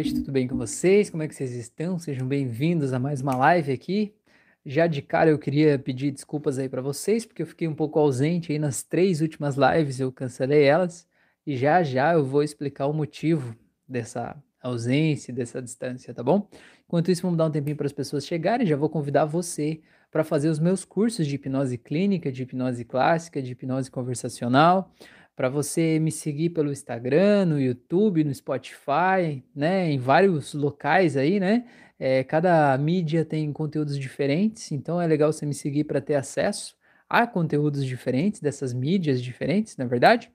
noite, tudo bem com vocês? Como é que vocês estão? Sejam bem-vindos a mais uma live aqui. Já de cara eu queria pedir desculpas aí para vocês, porque eu fiquei um pouco ausente aí nas três últimas lives, eu cancelei elas, e já já eu vou explicar o motivo dessa ausência, dessa distância, tá bom? Enquanto isso, vamos dar um tempinho para as pessoas chegarem, já vou convidar você para fazer os meus cursos de hipnose clínica, de hipnose clássica, de hipnose conversacional para você me seguir pelo Instagram, no YouTube, no Spotify, né, em vários locais aí, né? É, cada mídia tem conteúdos diferentes, então é legal você me seguir para ter acesso a conteúdos diferentes dessas mídias diferentes, na é verdade.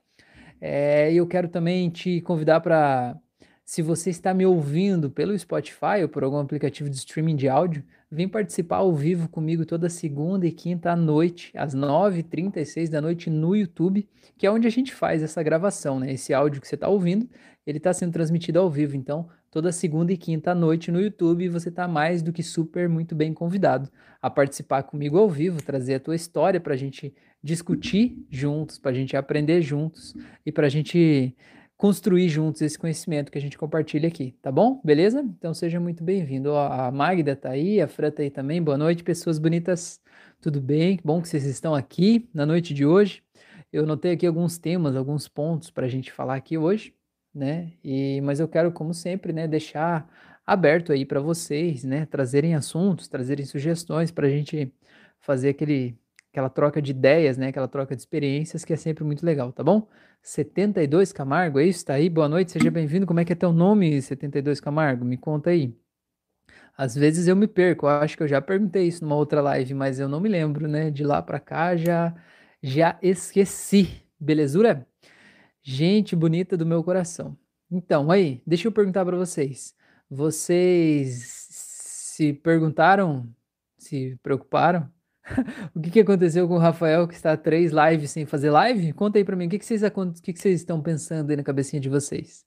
É, eu quero também te convidar para, se você está me ouvindo pelo Spotify ou por algum aplicativo de streaming de áudio, Vem participar ao vivo comigo toda segunda e quinta à noite, às 9h36 da noite no YouTube, que é onde a gente faz essa gravação, né? Esse áudio que você está ouvindo, ele está sendo transmitido ao vivo. Então, toda segunda e quinta à noite no YouTube, você está mais do que super muito bem convidado a participar comigo ao vivo, trazer a tua história para a gente discutir juntos, para a gente aprender juntos e para a gente construir juntos esse conhecimento que a gente compartilha aqui, tá bom? Beleza? Então seja muito bem-vindo. A Magda tá aí, a Fran tá aí também. Boa noite, pessoas bonitas. Tudo bem? Bom que vocês estão aqui na noite de hoje. Eu notei aqui alguns temas, alguns pontos para a gente falar aqui hoje, né? E mas eu quero, como sempre, né, deixar aberto aí para vocês, né, trazerem assuntos, trazerem sugestões para a gente fazer aquele aquela troca de ideias, né? Aquela troca de experiências que é sempre muito legal, tá bom? 72 Camargo, é isso? Tá aí? Boa noite, seja bem-vindo. Como é que é teu nome, 72 Camargo? Me conta aí. Às vezes eu me perco, eu acho que eu já perguntei isso numa outra live, mas eu não me lembro, né? De lá para cá já já esqueci. Belezura? Gente bonita do meu coração. Então, aí, deixa eu perguntar para vocês. Vocês se perguntaram, se preocuparam o que, que aconteceu com o Rafael que está três lives sem fazer live? Conta aí para mim, o que, que, vocês, o que, que vocês estão pensando aí na cabecinha de vocês?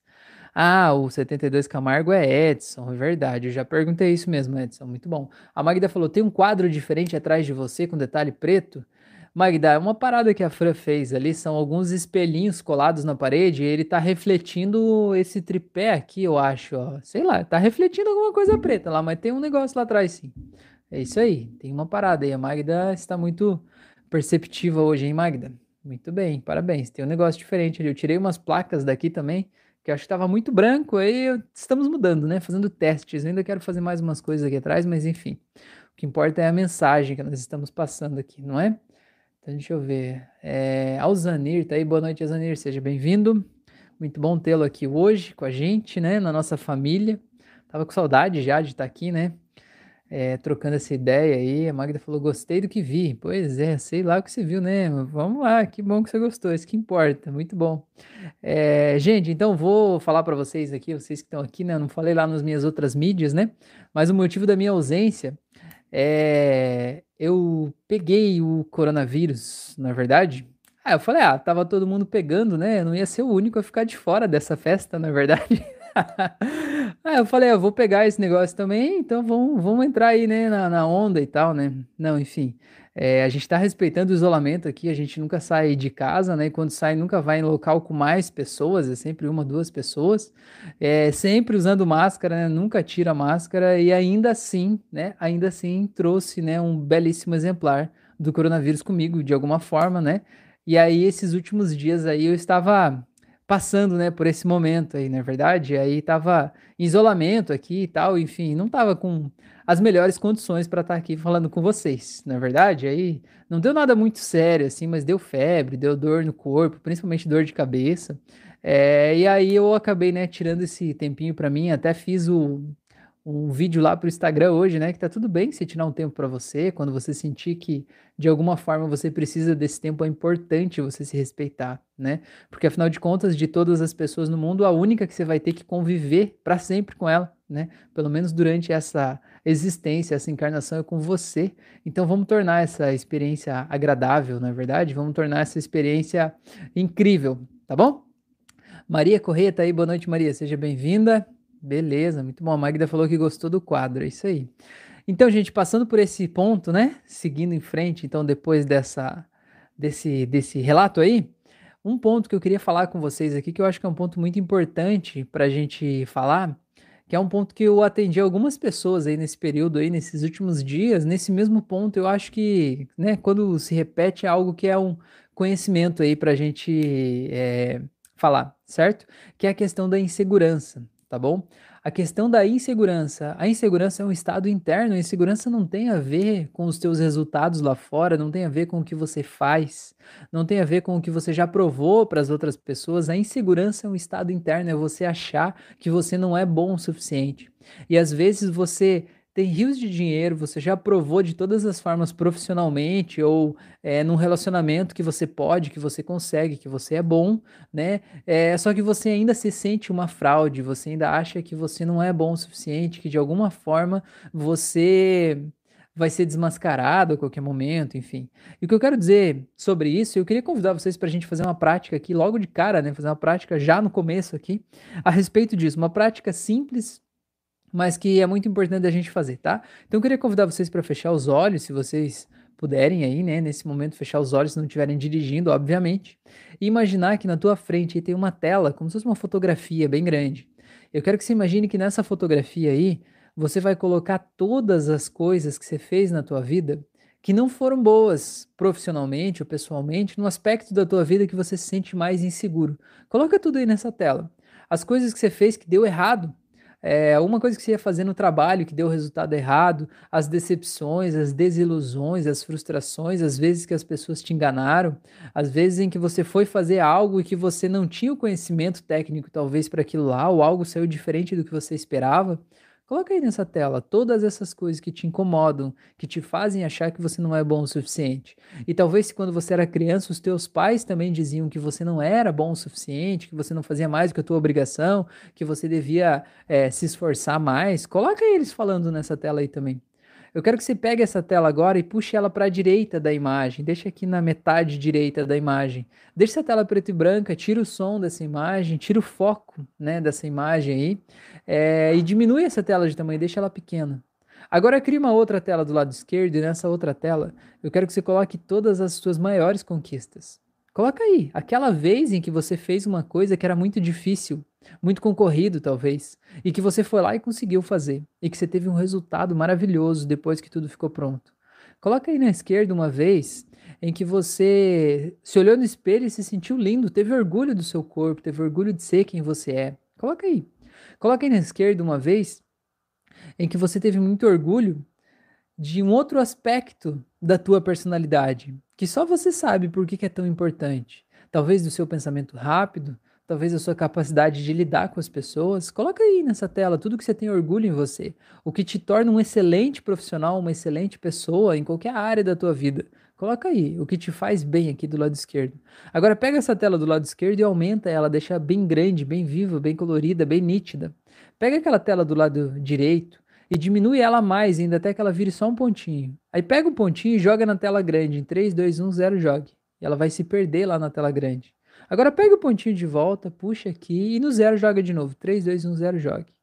Ah, o 72 Camargo é Edson, é verdade. Eu já perguntei isso mesmo, Edson. Muito bom. A Magda falou: tem um quadro diferente atrás de você com detalhe preto? Magda, uma parada que a Fran fez ali são alguns espelhinhos colados na parede e ele tá refletindo esse tripé aqui, eu acho, ó. Sei lá, tá refletindo alguma coisa preta lá, mas tem um negócio lá atrás sim. É isso aí, tem uma parada aí. A Magda está muito perceptiva hoje, hein, Magda? Muito bem, parabéns. Tem um negócio diferente ali. Eu tirei umas placas daqui também, que eu acho que estava muito branco. Aí estamos mudando, né? Fazendo testes. Eu ainda quero fazer mais umas coisas aqui atrás, mas enfim. O que importa é a mensagem que nós estamos passando aqui, não é? Então deixa eu ver. É... Alzanir, tá aí? Boa noite, Alzanir. Seja bem-vindo. Muito bom tê-lo aqui hoje com a gente, né? Na nossa família. Tava com saudade já de estar aqui, né? É, trocando essa ideia aí. A Magda falou: gostei do que vi. Pois é, sei lá o que você viu, né? Vamos lá, que bom que você gostou, isso que importa, muito bom. É, gente, então vou falar para vocês aqui, vocês que estão aqui, né? Eu não falei lá nas minhas outras mídias, né? Mas o motivo da minha ausência é. Eu peguei o coronavírus, na é verdade. Ah, eu falei, ah, tava todo mundo pegando, né? Eu não ia ser o único a ficar de fora dessa festa, na é verdade. ah, eu falei, eu vou pegar esse negócio também, então vamos, vamos entrar aí, né, na, na onda e tal, né? Não, enfim, é, a gente está respeitando o isolamento aqui, a gente nunca sai de casa, né? E quando sai, nunca vai em local com mais pessoas, é sempre uma, duas pessoas, é, sempre usando máscara, né? Nunca tira máscara e ainda assim, né? Ainda assim trouxe, né, um belíssimo exemplar do coronavírus comigo, de alguma forma, né? E aí, esses últimos dias aí, eu estava passando, né, por esse momento aí, na é verdade, aí tava em isolamento aqui e tal, enfim, não tava com as melhores condições para estar tá aqui falando com vocês, na é verdade, aí não deu nada muito sério assim, mas deu febre, deu dor no corpo, principalmente dor de cabeça, é, e aí eu acabei, né, tirando esse tempinho para mim, até fiz o um vídeo lá para o Instagram hoje, né? Que tá tudo bem se tirar um tempo para você, quando você sentir que de alguma forma você precisa desse tempo, é importante você se respeitar, né? Porque afinal de contas, de todas as pessoas no mundo, a única que você vai ter que conviver para sempre com ela, né? Pelo menos durante essa existência, essa encarnação é com você. Então vamos tornar essa experiência agradável, na é verdade? Vamos tornar essa experiência incrível, tá bom? Maria Correia tá aí, boa noite, Maria, seja bem-vinda. Beleza, muito bom. A Magda falou que gostou do quadro, é isso aí. Então, gente, passando por esse ponto, né? Seguindo em frente, então, depois dessa, desse, desse relato aí, um ponto que eu queria falar com vocês aqui, que eu acho que é um ponto muito importante para a gente falar, que é um ponto que eu atendi algumas pessoas aí nesse período aí, nesses últimos dias, nesse mesmo ponto, eu acho que, né, quando se repete é algo que é um conhecimento aí para a gente é, falar, certo? Que é a questão da insegurança, tá bom? A questão da insegurança. A insegurança é um estado interno, a insegurança não tem a ver com os teus resultados lá fora, não tem a ver com o que você faz, não tem a ver com o que você já provou para as outras pessoas. A insegurança é um estado interno, é você achar que você não é bom o suficiente. E às vezes você tem rios de dinheiro, você já provou de todas as formas profissionalmente ou é, num relacionamento que você pode, que você consegue, que você é bom, né? É, só que você ainda se sente uma fraude, você ainda acha que você não é bom o suficiente, que de alguma forma você vai ser desmascarado a qualquer momento, enfim. E o que eu quero dizer sobre isso, eu queria convidar vocês para a gente fazer uma prática aqui logo de cara, né? Fazer uma prática já no começo aqui a respeito disso, uma prática simples mas que é muito importante a gente fazer, tá? Então eu queria convidar vocês para fechar os olhos, se vocês puderem aí, né, nesse momento fechar os olhos se não estiverem dirigindo, obviamente, e imaginar que na tua frente tem uma tela, como se fosse uma fotografia bem grande. Eu quero que você imagine que nessa fotografia aí, você vai colocar todas as coisas que você fez na tua vida que não foram boas profissionalmente ou pessoalmente, no aspecto da tua vida que você se sente mais inseguro. Coloca tudo aí nessa tela. As coisas que você fez que deu errado, é, uma coisa que você ia fazer no trabalho que deu resultado errado, as decepções, as desilusões, as frustrações, as vezes que as pessoas te enganaram, as vezes em que você foi fazer algo e que você não tinha o conhecimento técnico talvez para aquilo lá, ou algo saiu diferente do que você esperava. Coloca aí nessa tela todas essas coisas que te incomodam, que te fazem achar que você não é bom o suficiente. E talvez quando você era criança, os teus pais também diziam que você não era bom o suficiente, que você não fazia mais do que a tua obrigação, que você devia é, se esforçar mais. Coloca eles falando nessa tela aí também. Eu quero que você pegue essa tela agora e puxe ela para a direita da imagem. Deixa aqui na metade direita da imagem. Deixa essa tela preto e branca, tira o som dessa imagem, tira o foco né, dessa imagem aí é, e diminui essa tela de tamanho, deixa ela pequena. Agora cria uma outra tela do lado esquerdo e nessa outra tela eu quero que você coloque todas as suas maiores conquistas. Coloca aí, aquela vez em que você fez uma coisa que era muito difícil, muito concorrido talvez, e que você foi lá e conseguiu fazer, e que você teve um resultado maravilhoso depois que tudo ficou pronto. Coloca aí na esquerda uma vez em que você se olhou no espelho e se sentiu lindo, teve orgulho do seu corpo, teve orgulho de ser quem você é. Coloca aí. Coloca aí na esquerda uma vez em que você teve muito orgulho de um outro aspecto da tua personalidade, que só você sabe por que, é tão importante. Talvez do seu pensamento rápido, talvez a sua capacidade de lidar com as pessoas. Coloca aí nessa tela tudo que você tem orgulho em você, o que te torna um excelente profissional, uma excelente pessoa em qualquer área da tua vida. Coloca aí o que te faz bem aqui do lado esquerdo. Agora pega essa tela do lado esquerdo e aumenta ela, deixa bem grande, bem viva, bem colorida, bem nítida. Pega aquela tela do lado direito e diminui ela mais ainda até que ela vire só um pontinho. Aí pega o pontinho e joga na tela grande. Em 3, 2, 1, 0, jogue. E ela vai se perder lá na tela grande. Agora pega o pontinho de volta, puxa aqui e no zero joga de novo. 3, 2, 1, 0, jogue.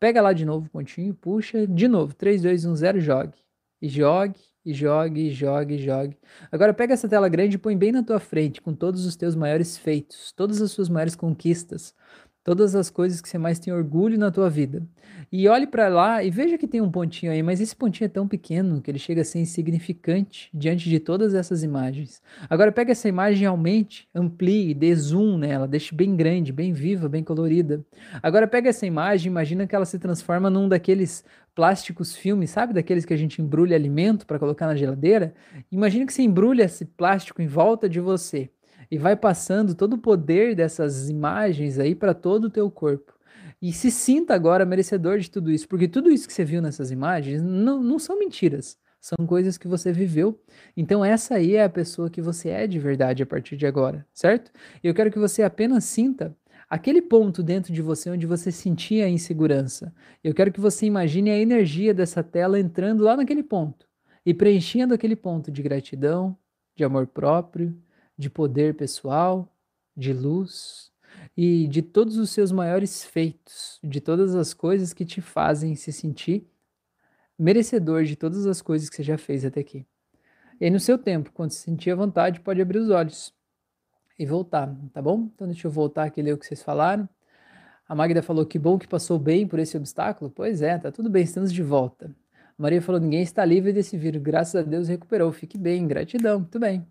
Pega lá de novo o pontinho, puxa, de novo. 3, 2, 1, 0, jogue. E jogue, e jogue, e jogue, e jogue. Agora pega essa tela grande e põe bem na tua frente, com todos os teus maiores feitos, todas as suas maiores conquistas, todas as coisas que você mais tem orgulho na tua vida. E olhe para lá e veja que tem um pontinho aí, mas esse pontinho é tão pequeno que ele chega a ser insignificante diante de todas essas imagens. Agora pega essa imagem e aumente, amplie, dê zoom nela, deixe bem grande, bem viva, bem colorida. Agora pega essa imagem, imagina que ela se transforma num daqueles plásticos filmes, sabe daqueles que a gente embrulha alimento para colocar na geladeira? Imagina que você embrulha esse plástico em volta de você e vai passando todo o poder dessas imagens aí para todo o teu corpo. E se sinta agora merecedor de tudo isso, porque tudo isso que você viu nessas imagens não, não são mentiras, são coisas que você viveu. Então essa aí é a pessoa que você é de verdade a partir de agora, certo? Eu quero que você apenas sinta aquele ponto dentro de você onde você sentia a insegurança. Eu quero que você imagine a energia dessa tela entrando lá naquele ponto e preenchendo aquele ponto de gratidão, de amor próprio, de poder pessoal, de luz, e de todos os seus maiores feitos, de todas as coisas que te fazem se sentir merecedor de todas as coisas que você já fez até aqui. E aí, no seu tempo, quando se sentir à vontade, pode abrir os olhos e voltar, tá bom? Então, deixa eu voltar aqui e ler o que vocês falaram. A Magda falou que bom que passou bem por esse obstáculo. Pois é, tá tudo bem, estamos de volta. A Maria falou: ninguém está livre desse vírus. Graças a Deus recuperou. Fique bem, gratidão. Muito bem.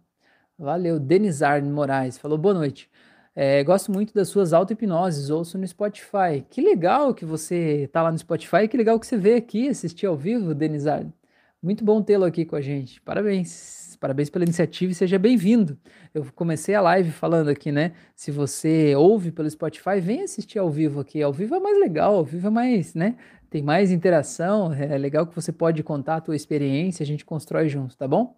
Valeu. Denizar Moraes falou: boa noite. É, gosto muito das suas auto-hipnoses, ouço no Spotify. Que legal que você tá lá no Spotify, que legal que você veio aqui assistir ao vivo, Denizar. Muito bom tê-lo aqui com a gente. Parabéns. Parabéns pela iniciativa e seja bem-vindo. Eu comecei a live falando aqui, né? Se você ouve pelo Spotify, vem assistir ao vivo aqui. Ao vivo é mais legal, ao vivo é mais, né? Tem mais interação, é legal que você pode contar a tua experiência, a gente constrói juntos, tá bom?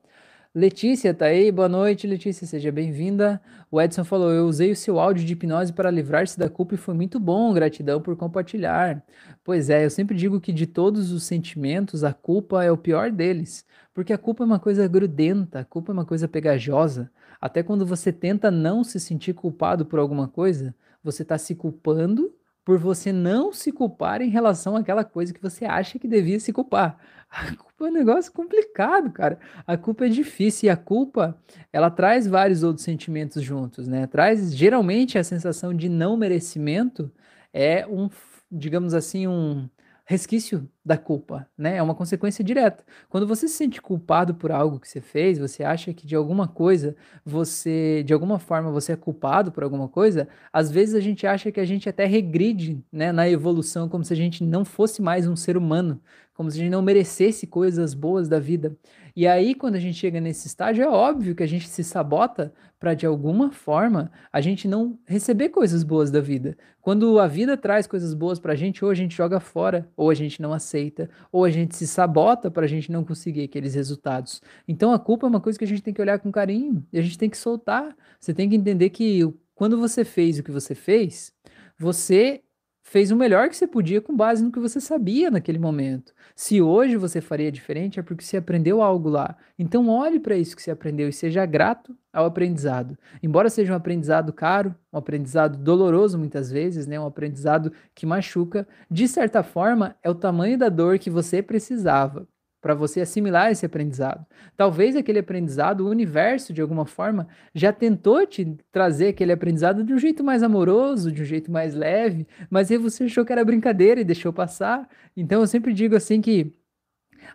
Letícia tá aí, boa noite, Letícia, seja bem-vinda. O Edson falou: Eu usei o seu áudio de hipnose para livrar-se da culpa e foi muito bom, gratidão por compartilhar. Pois é, eu sempre digo que de todos os sentimentos, a culpa é o pior deles, porque a culpa é uma coisa grudenta, a culpa é uma coisa pegajosa. Até quando você tenta não se sentir culpado por alguma coisa, você está se culpando por você não se culpar em relação àquela coisa que você acha que devia se culpar. A culpa é um negócio complicado, cara. A culpa é difícil e a culpa, ela traz vários outros sentimentos juntos, né? Traz geralmente a sensação de não merecimento é um, digamos assim, um resquício da culpa, né? É uma consequência direta. Quando você se sente culpado por algo que você fez, você acha que de alguma coisa você, de alguma forma, você é culpado por alguma coisa, às vezes a gente acha que a gente até regride, né, na evolução, como se a gente não fosse mais um ser humano, como se a gente não merecesse coisas boas da vida. E aí, quando a gente chega nesse estágio, é óbvio que a gente se sabota para, de alguma forma, a gente não receber coisas boas da vida. Quando a vida traz coisas boas para a gente, ou a gente joga fora, ou a gente não aceita, ou a gente se sabota para a gente não conseguir aqueles resultados. Então, a culpa é uma coisa que a gente tem que olhar com carinho, e a gente tem que soltar. Você tem que entender que quando você fez o que você fez, você fez o melhor que você podia com base no que você sabia naquele momento. Se hoje você faria diferente, é porque você aprendeu algo lá. Então olhe para isso que você aprendeu e seja grato ao aprendizado. Embora seja um aprendizado caro, um aprendizado doloroso muitas vezes, né, um aprendizado que machuca, de certa forma é o tamanho da dor que você precisava para você assimilar esse aprendizado. Talvez aquele aprendizado, o universo, de alguma forma, já tentou te trazer aquele aprendizado de um jeito mais amoroso, de um jeito mais leve, mas aí você achou que era brincadeira e deixou passar. Então eu sempre digo assim que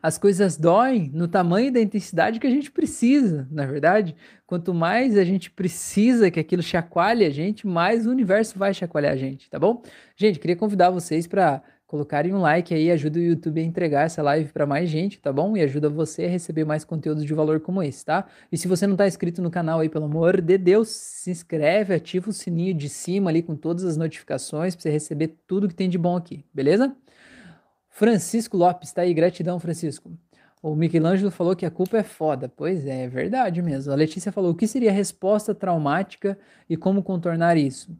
as coisas doem no tamanho da intensidade que a gente precisa, na é verdade. Quanto mais a gente precisa que aquilo chacoalhe a gente, mais o universo vai chacoalhar a gente, tá bom? Gente, queria convidar vocês para colocarem um like aí, ajuda o YouTube a entregar essa live para mais gente, tá bom? E ajuda você a receber mais conteúdos de valor como esse, tá? E se você não está inscrito no canal aí, pelo amor de Deus, se inscreve, ativa o sininho de cima ali com todas as notificações para você receber tudo que tem de bom aqui, beleza? Francisco Lopes, tá aí, gratidão, Francisco. O Michelangelo falou que a culpa é foda. Pois é, é verdade mesmo. A Letícia falou: o que seria resposta traumática e como contornar isso?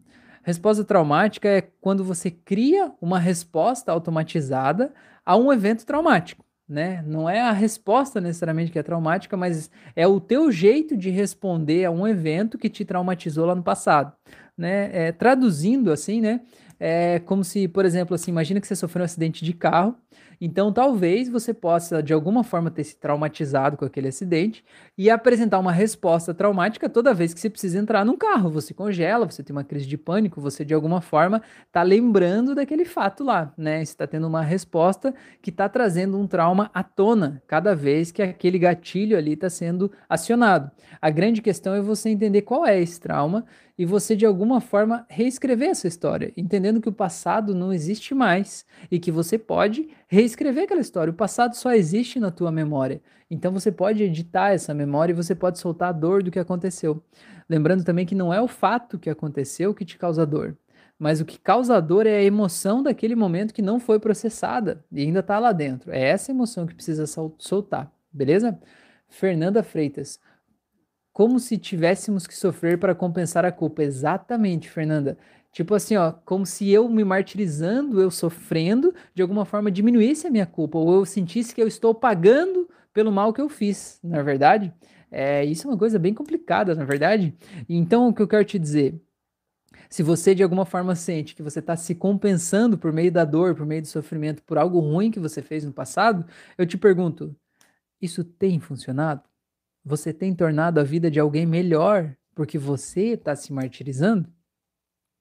Resposta traumática é quando você cria uma resposta automatizada a um evento traumático, né? Não é a resposta necessariamente que é traumática, mas é o teu jeito de responder a um evento que te traumatizou lá no passado, né? É, traduzindo assim, né? É como se, por exemplo, assim, imagina que você sofreu um acidente de carro então, talvez você possa, de alguma forma, ter se traumatizado com aquele acidente e apresentar uma resposta traumática toda vez que você precisa entrar num carro. Você congela, você tem uma crise de pânico, você, de alguma forma, está lembrando daquele fato lá, né? Você está tendo uma resposta que está trazendo um trauma à tona cada vez que aquele gatilho ali está sendo acionado. A grande questão é você entender qual é esse trauma e você de alguma forma reescrever essa história, entendendo que o passado não existe mais e que você pode reescrever aquela história. O passado só existe na tua memória. Então você pode editar essa memória e você pode soltar a dor do que aconteceu. Lembrando também que não é o fato que aconteceu que te causa dor, mas o que causa dor é a emoção daquele momento que não foi processada e ainda está lá dentro. É essa emoção que precisa soltar, beleza? Fernanda Freitas como se tivéssemos que sofrer para compensar a culpa. Exatamente, Fernanda. Tipo assim, ó, como se eu me martirizando, eu sofrendo, de alguma forma diminuísse a minha culpa, ou eu sentisse que eu estou pagando pelo mal que eu fiz, na é verdade. É, isso é uma coisa bem complicada, na verdade. Então, o que eu quero te dizer, se você de alguma forma sente que você está se compensando por meio da dor, por meio do sofrimento, por algo ruim que você fez no passado, eu te pergunto: isso tem funcionado? Você tem tornado a vida de alguém melhor porque você está se martirizando?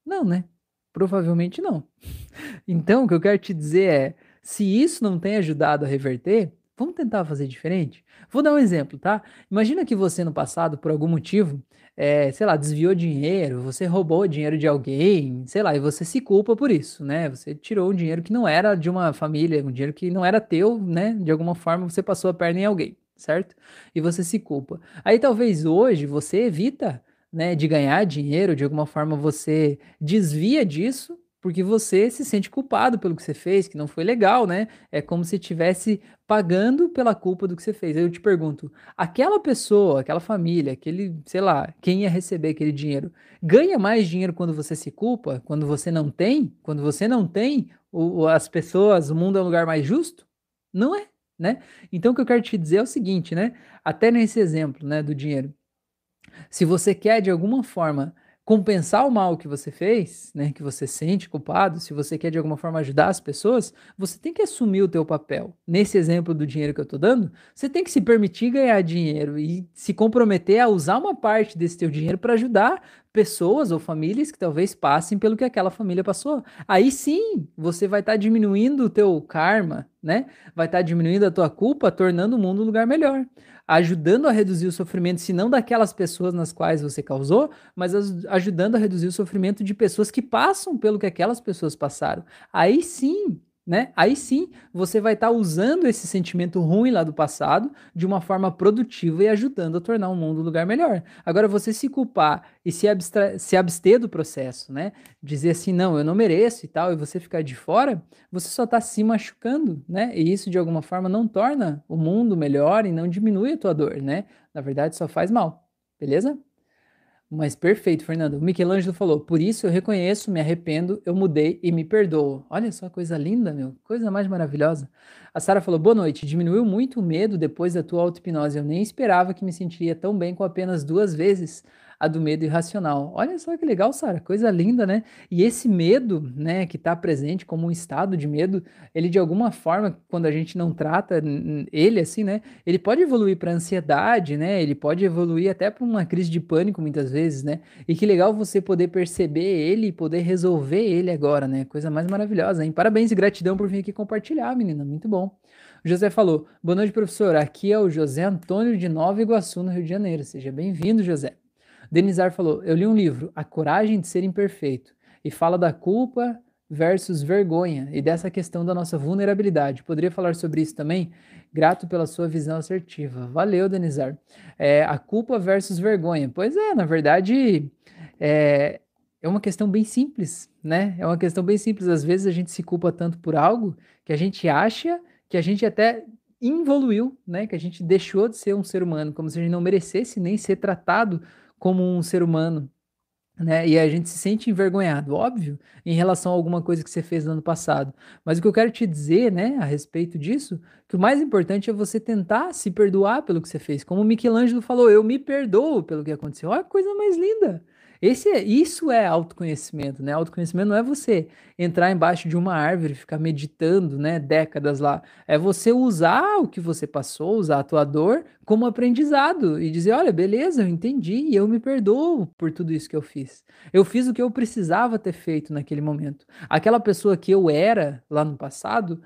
Não, né? Provavelmente não. Então, o que eu quero te dizer é, se isso não tem ajudado a reverter, vamos tentar fazer diferente? Vou dar um exemplo, tá? Imagina que você no passado, por algum motivo, é, sei lá, desviou dinheiro, você roubou dinheiro de alguém, sei lá, e você se culpa por isso, né? Você tirou um dinheiro que não era de uma família, um dinheiro que não era teu, né? De alguma forma você passou a perna em alguém, certo? E você se culpa. Aí talvez hoje você evita, né, de ganhar dinheiro, de alguma forma você desvia disso porque você se sente culpado pelo que você fez, que não foi legal, né? É como se estivesse pagando pela culpa do que você fez. Aí eu te pergunto, aquela pessoa, aquela família, aquele, sei lá, quem ia receber aquele dinheiro, ganha mais dinheiro quando você se culpa, quando você não tem? Quando você não tem, o, as pessoas, o mundo é um lugar mais justo? Não é, né? Então o que eu quero te dizer é o seguinte, né? Até nesse exemplo, né, do dinheiro. Se você quer de alguma forma compensar o mal que você fez, né, que você sente culpado, se você quer de alguma forma ajudar as pessoas, você tem que assumir o teu papel. Nesse exemplo do dinheiro que eu estou dando, você tem que se permitir ganhar dinheiro e se comprometer a usar uma parte desse teu dinheiro para ajudar pessoas ou famílias que talvez passem pelo que aquela família passou. Aí sim, você vai estar tá diminuindo o teu karma, né? Vai estar tá diminuindo a tua culpa, tornando o mundo um lugar melhor ajudando a reduzir o sofrimento, se não daquelas pessoas nas quais você causou, mas ajudando a reduzir o sofrimento de pessoas que passam pelo que aquelas pessoas passaram. Aí sim, né? Aí sim você vai estar tá usando esse sentimento ruim lá do passado de uma forma produtiva e ajudando a tornar o mundo um lugar melhor. Agora, você se culpar e se, se abster do processo, né? Dizer assim, não, eu não mereço e tal, e você ficar de fora, você só está se machucando, né? E isso de alguma forma não torna o mundo melhor e não diminui a tua dor, né? Na verdade, só faz mal. Beleza? Mas perfeito, Fernando. O Michelangelo falou: Por isso eu reconheço, me arrependo, eu mudei e me perdoo. Olha só, coisa linda, meu. Coisa mais maravilhosa. A Sara falou: Boa noite. Diminuiu muito o medo depois da tua auto-hipnose. Eu nem esperava que me sentiria tão bem com apenas duas vezes a do medo irracional. Olha só que legal, Sara, coisa linda, né? E esse medo, né, que está presente como um estado de medo, ele de alguma forma, quando a gente não trata ele assim, né, ele pode evoluir para ansiedade, né? Ele pode evoluir até para uma crise de pânico muitas vezes, né? E que legal você poder perceber ele e poder resolver ele agora, né? Coisa mais maravilhosa, hein? Parabéns e gratidão por vir aqui compartilhar, menina, muito bom. O José falou: Boa noite, professor. Aqui é o José Antônio de Nova Iguaçu, no Rio de Janeiro. Seja bem-vindo, José. Denizar falou: Eu li um livro, A Coragem de Ser Imperfeito, e fala da culpa versus vergonha e dessa questão da nossa vulnerabilidade. Poderia falar sobre isso também? Grato pela sua visão assertiva. Valeu, Denizar. É, a culpa versus vergonha. Pois é, na verdade, é, é uma questão bem simples, né? É uma questão bem simples. Às vezes a gente se culpa tanto por algo que a gente acha que a gente até involuiu, né? Que a gente deixou de ser um ser humano, como se a gente não merecesse nem ser tratado como um ser humano, né? E a gente se sente envergonhado, óbvio, em relação a alguma coisa que você fez no ano passado. Mas o que eu quero te dizer, né, a respeito disso, que o mais importante é você tentar se perdoar pelo que você fez. Como Michelangelo falou, eu me perdoo pelo que aconteceu. Olha que coisa mais linda. Esse é, isso é autoconhecimento, né? Autoconhecimento não é você entrar embaixo de uma árvore ficar meditando, né, décadas lá. É você usar o que você passou, usar a tua dor como aprendizado e dizer, olha, beleza, eu entendi e eu me perdoo por tudo isso que eu fiz. Eu fiz o que eu precisava ter feito naquele momento. Aquela pessoa que eu era lá no passado,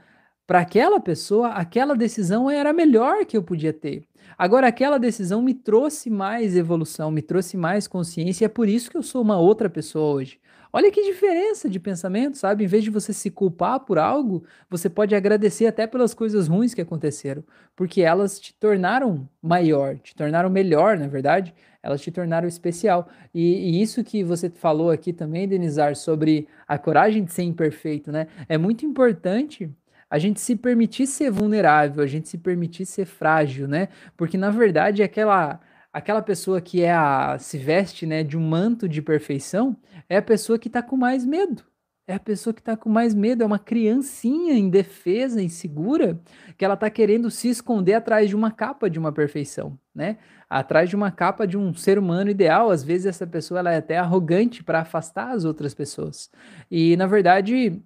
para aquela pessoa, aquela decisão era a melhor que eu podia ter. Agora, aquela decisão me trouxe mais evolução, me trouxe mais consciência, e é por isso que eu sou uma outra pessoa hoje. Olha que diferença de pensamento, sabe? Em vez de você se culpar por algo, você pode agradecer até pelas coisas ruins que aconteceram, porque elas te tornaram maior, te tornaram melhor, na verdade, elas te tornaram especial. E, e, isso que você falou aqui também, Denizar, sobre a coragem de ser imperfeito, né? É muito importante a gente se permitir ser vulnerável, a gente se permitir ser frágil, né? Porque na verdade aquela aquela pessoa que é a se veste, né, de um manto de perfeição, é a pessoa que está com mais medo. É a pessoa que está com mais medo, é uma criancinha indefesa, insegura, que ela está querendo se esconder atrás de uma capa de uma perfeição, né? Atrás de uma capa de um ser humano ideal. Às vezes essa pessoa ela é até arrogante para afastar as outras pessoas. E na verdade,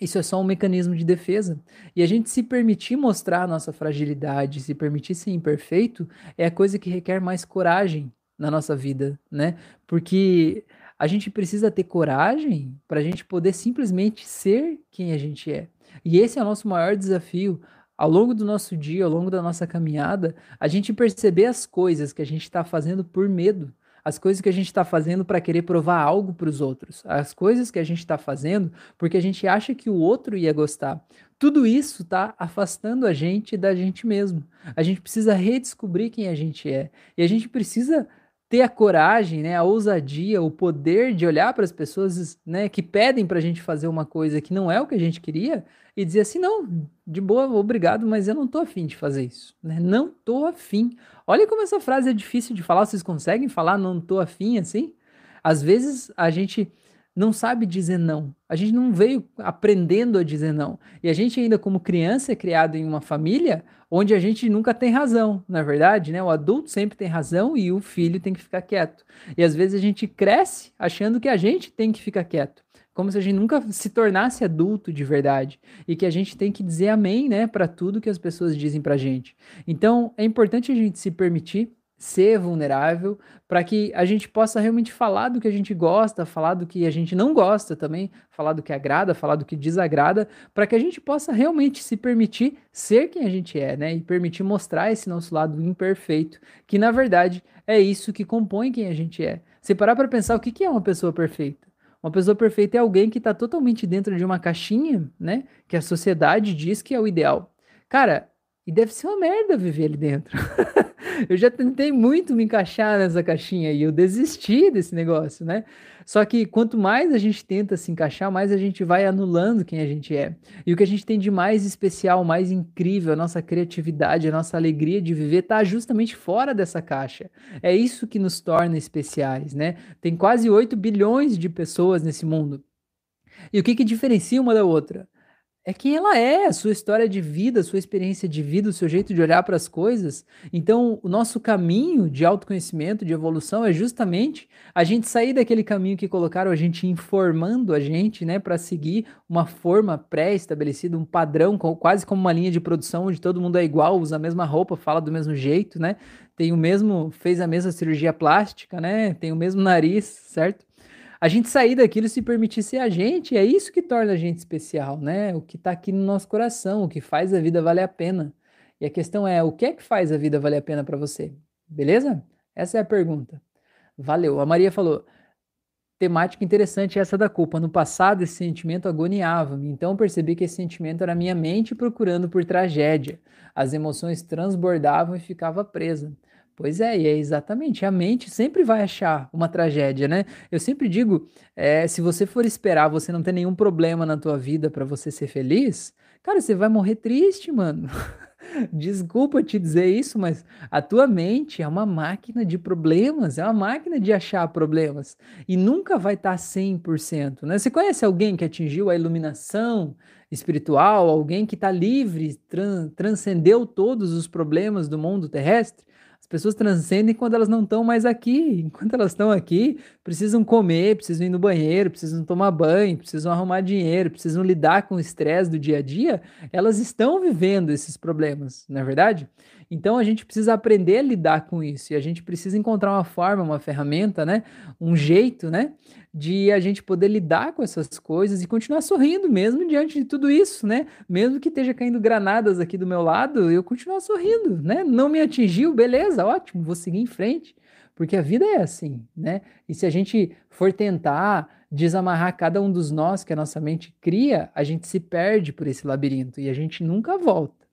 isso é só um mecanismo de defesa. E a gente se permitir mostrar a nossa fragilidade, se permitir ser imperfeito, é a coisa que requer mais coragem na nossa vida, né? Porque a gente precisa ter coragem para a gente poder simplesmente ser quem a gente é. E esse é o nosso maior desafio ao longo do nosso dia, ao longo da nossa caminhada, a gente perceber as coisas que a gente está fazendo por medo, as coisas que a gente está fazendo para querer provar algo para os outros, as coisas que a gente está fazendo porque a gente acha que o outro ia gostar. Tudo isso está afastando a gente da gente mesmo. A gente precisa redescobrir quem a gente é e a gente precisa ter a coragem, né, a ousadia, o poder de olhar para as pessoas né, que pedem para a gente fazer uma coisa que não é o que a gente queria e dizer assim, não, de boa, obrigado, mas eu não tô afim de fazer isso, né? Não tô afim. Olha como essa frase é difícil de falar, vocês conseguem falar não tô afim assim? Às vezes a gente não sabe dizer não. A gente não veio aprendendo a dizer não. E a gente ainda como criança é criado em uma família onde a gente nunca tem razão, na é verdade, né? O adulto sempre tem razão e o filho tem que ficar quieto. E às vezes a gente cresce achando que a gente tem que ficar quieto como se a gente nunca se tornasse adulto de verdade e que a gente tem que dizer amém, né, para tudo que as pessoas dizem pra gente. Então, é importante a gente se permitir ser vulnerável para que a gente possa realmente falar do que a gente gosta, falar do que a gente não gosta também, falar do que agrada, falar do que desagrada, para que a gente possa realmente se permitir ser quem a gente é, né? E permitir mostrar esse nosso lado imperfeito, que na verdade é isso que compõe quem a gente é. Se parar para pensar o que é uma pessoa perfeita, uma pessoa perfeita é alguém que está totalmente dentro de uma caixinha, né? Que a sociedade diz que é o ideal. Cara, e deve ser uma merda viver ali dentro. eu já tentei muito me encaixar nessa caixinha e eu desisti desse negócio, né? Só que quanto mais a gente tenta se encaixar, mais a gente vai anulando quem a gente é. E o que a gente tem de mais especial, mais incrível, a nossa criatividade, a nossa alegria de viver está justamente fora dessa caixa. É isso que nos torna especiais, né? Tem quase 8 bilhões de pessoas nesse mundo. E o que, que diferencia uma da outra? É quem ela é, a sua história de vida, a sua experiência de vida, o seu jeito de olhar para as coisas. Então, o nosso caminho de autoconhecimento, de evolução, é justamente a gente sair daquele caminho que colocaram a gente informando a gente, né, para seguir uma forma pré-estabelecida, um padrão, quase como uma linha de produção onde todo mundo é igual, usa a mesma roupa, fala do mesmo jeito, né? Tem o mesmo, fez a mesma cirurgia plástica, né? Tem o mesmo nariz, certo? A gente sair daquilo se permitir ser a gente, é isso que torna a gente especial, né? O que está aqui no nosso coração, o que faz a vida valer a pena. E a questão é, o que é que faz a vida valer a pena para você? Beleza? Essa é a pergunta. Valeu. A Maria falou: temática interessante essa da culpa. No passado, esse sentimento agoniava-me, então percebi que esse sentimento era minha mente procurando por tragédia. As emoções transbordavam e ficava presa. Pois é, e é exatamente. A mente sempre vai achar uma tragédia, né? Eu sempre digo, é, se você for esperar você não ter nenhum problema na tua vida para você ser feliz, cara, você vai morrer triste, mano. Desculpa te dizer isso, mas a tua mente é uma máquina de problemas, é uma máquina de achar problemas e nunca vai estar tá 100%, né? Você conhece alguém que atingiu a iluminação espiritual, alguém que está livre, tran transcendeu todos os problemas do mundo terrestre? As pessoas transcendem quando elas não estão mais aqui. Enquanto elas estão aqui, precisam comer, precisam ir no banheiro, precisam tomar banho, precisam arrumar dinheiro, precisam lidar com o estresse do dia a dia. Elas estão vivendo esses problemas, não é verdade? Então a gente precisa aprender a lidar com isso e a gente precisa encontrar uma forma, uma ferramenta, né? Um jeito, né? De a gente poder lidar com essas coisas e continuar sorrindo mesmo diante de tudo isso, né? Mesmo que esteja caindo granadas aqui do meu lado, eu continuar sorrindo, né? Não me atingiu, beleza, ótimo, vou seguir em frente, porque a vida é assim, né? E se a gente for tentar desamarrar cada um dos nós que a nossa mente cria, a gente se perde por esse labirinto e a gente nunca volta.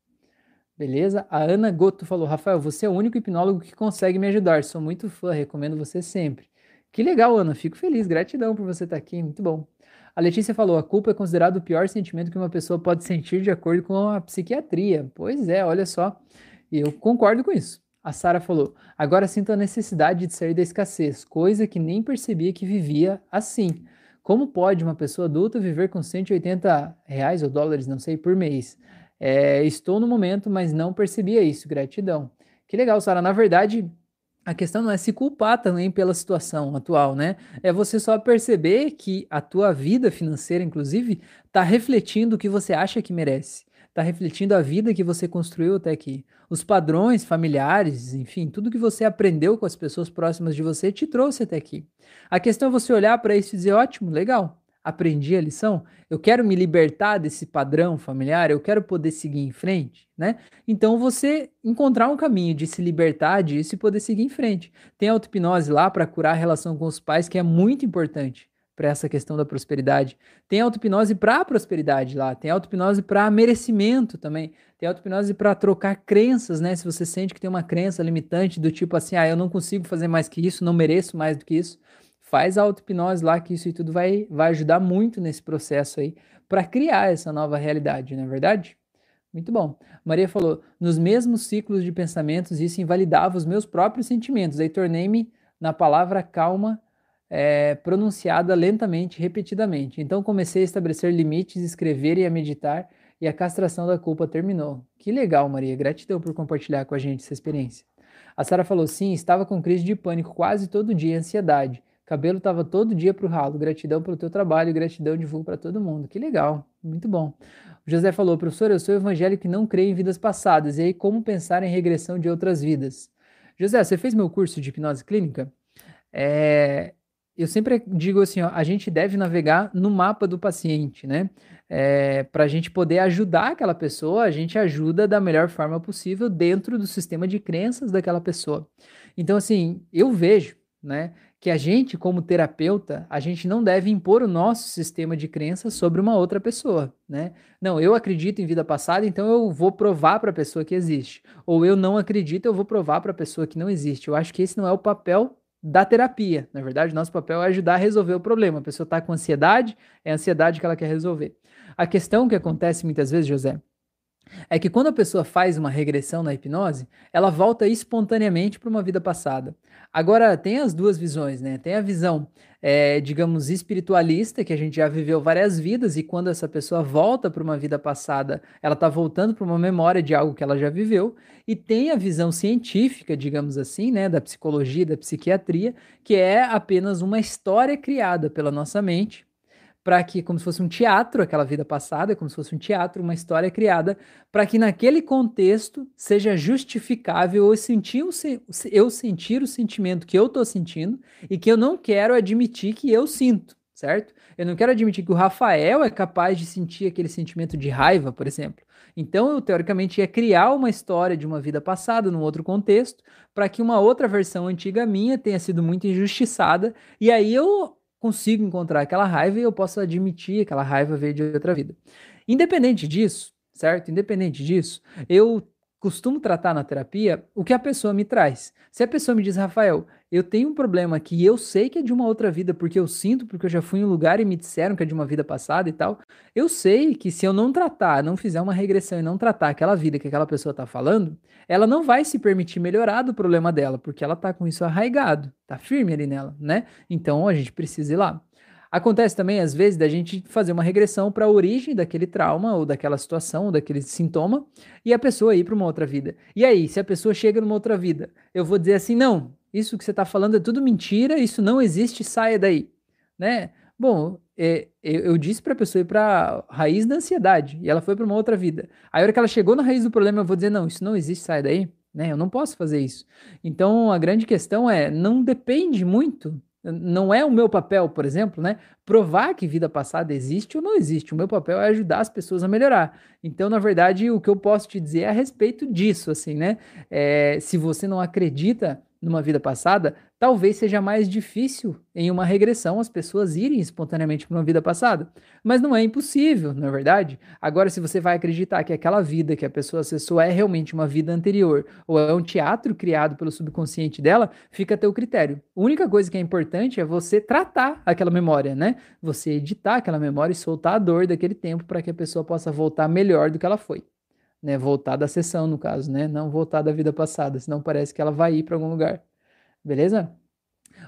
Beleza? A Ana Goto falou: Rafael, você é o único hipnólogo que consegue me ajudar. Sou muito fã, recomendo você sempre. Que legal, Ana. Fico feliz. Gratidão por você estar aqui. Muito bom. A Letícia falou: a culpa é considerado o pior sentimento que uma pessoa pode sentir de acordo com a psiquiatria. Pois é, olha só. E eu concordo com isso. A Sara falou: agora sinto a necessidade de sair da escassez, coisa que nem percebia que vivia assim. Como pode uma pessoa adulta viver com 180 reais ou dólares, não sei, por mês? É, estou no momento, mas não percebia isso. Gratidão. Que legal, Sara. Na verdade, a questão não é se culpar também pela situação atual, né? É você só perceber que a tua vida financeira, inclusive, está refletindo o que você acha que merece. está refletindo a vida que você construiu até aqui. Os padrões familiares, enfim, tudo que você aprendeu com as pessoas próximas de você te trouxe até aqui. A questão é você olhar para isso e dizer: ótimo, legal, aprendi a lição, eu quero me libertar desse padrão familiar, eu quero poder seguir em frente, né? Então você encontrar um caminho de se libertar disso e poder seguir em frente. Tem auto-hipnose lá para curar a relação com os pais, que é muito importante para essa questão da prosperidade. Tem auto-hipnose para prosperidade lá, tem auto-hipnose para merecimento também. Tem auto-hipnose para trocar crenças, né? Se você sente que tem uma crença limitante do tipo assim, ah, eu não consigo fazer mais que isso, não mereço mais do que isso faz a auto-hipnose lá, que isso e tudo vai, vai ajudar muito nesse processo aí para criar essa nova realidade, não é verdade? Muito bom. Maria falou: nos mesmos ciclos de pensamentos, isso invalidava os meus próprios sentimentos. Aí tornei-me na palavra calma, é, pronunciada lentamente, repetidamente. Então comecei a estabelecer limites, escrever e a meditar, e a castração da culpa terminou. Que legal, Maria. Gratidão por compartilhar com a gente essa experiência. A Sara falou: sim, estava com crise de pânico quase todo dia, ansiedade. Cabelo estava todo dia para o ralo. Gratidão pelo teu trabalho, gratidão divulgo para todo mundo. Que legal, muito bom. O José falou, professor, eu sou evangélico e não creio em vidas passadas. E aí, como pensar em regressão de outras vidas? José, você fez meu curso de hipnose clínica? É, eu sempre digo assim, ó, a gente deve navegar no mapa do paciente, né? É, para a gente poder ajudar aquela pessoa, a gente ajuda da melhor forma possível dentro do sistema de crenças daquela pessoa. Então, assim, eu vejo, né, que a gente, como terapeuta, a gente não deve impor o nosso sistema de crença sobre uma outra pessoa, né? Não, eu acredito em vida passada, então eu vou provar para a pessoa que existe. Ou eu não acredito, eu vou provar para a pessoa que não existe. Eu acho que esse não é o papel da terapia. Na verdade, nosso papel é ajudar a resolver o problema. A pessoa está com ansiedade, é a ansiedade que ela quer resolver. A questão que acontece muitas vezes, José, é que quando a pessoa faz uma regressão na hipnose, ela volta espontaneamente para uma vida passada. Agora, tem as duas visões, né? Tem a visão, é, digamos, espiritualista, que a gente já viveu várias vidas, e quando essa pessoa volta para uma vida passada, ela está voltando para uma memória de algo que ela já viveu. E tem a visão científica, digamos assim, né? Da psicologia, da psiquiatria, que é apenas uma história criada pela nossa mente para que, como se fosse um teatro, aquela vida passada, como se fosse um teatro, uma história criada, para que naquele contexto seja justificável eu sentir, o, eu sentir o sentimento que eu estou sentindo e que eu não quero admitir que eu sinto, certo? Eu não quero admitir que o Rafael é capaz de sentir aquele sentimento de raiva, por exemplo. Então, eu teoricamente ia criar uma história de uma vida passada, num outro contexto, para que uma outra versão antiga minha tenha sido muito injustiçada, e aí eu consigo encontrar aquela raiva e eu posso admitir que aquela raiva veio de outra vida. Independente disso, certo? Independente disso, eu costumo tratar na terapia o que a pessoa me traz. Se a pessoa me diz, Rafael, eu tenho um problema que eu sei que é de uma outra vida, porque eu sinto, porque eu já fui em um lugar e me disseram que é de uma vida passada e tal. Eu sei que se eu não tratar, não fizer uma regressão e não tratar aquela vida que aquela pessoa está falando, ela não vai se permitir melhorar do problema dela, porque ela está com isso arraigado, está firme ali nela, né? Então a gente precisa ir lá. Acontece também, às vezes, da gente fazer uma regressão para a origem daquele trauma, ou daquela situação, ou daquele sintoma, e a pessoa ir para uma outra vida. E aí, se a pessoa chega numa outra vida, eu vou dizer assim: não, isso que você está falando é tudo mentira, isso não existe, saia daí, né? Bom, é, eu, disse para a pessoa ir para a raiz da ansiedade e ela foi para uma outra vida. Aí, a hora que ela chegou na raiz do problema, eu vou dizer: não, isso não existe, saia daí, né? Eu não posso fazer isso. Então, a grande questão é: não depende muito não é o meu papel, por exemplo, né, provar que vida passada existe ou não existe. O meu papel é ajudar as pessoas a melhorar. Então, na verdade, o que eu posso te dizer é a respeito disso, assim, né? É, se você não acredita numa vida passada, talvez seja mais difícil em uma regressão as pessoas irem espontaneamente para uma vida passada. Mas não é impossível, não é verdade? Agora, se você vai acreditar que aquela vida que a pessoa acessou é realmente uma vida anterior ou é um teatro criado pelo subconsciente dela, fica a teu critério. A única coisa que é importante é você tratar aquela memória, né? Você editar aquela memória e soltar a dor daquele tempo para que a pessoa possa voltar melhor do que ela foi né? Voltar da sessão, no caso, né? Não voltar da vida passada, senão parece que ela vai ir para algum lugar. Beleza?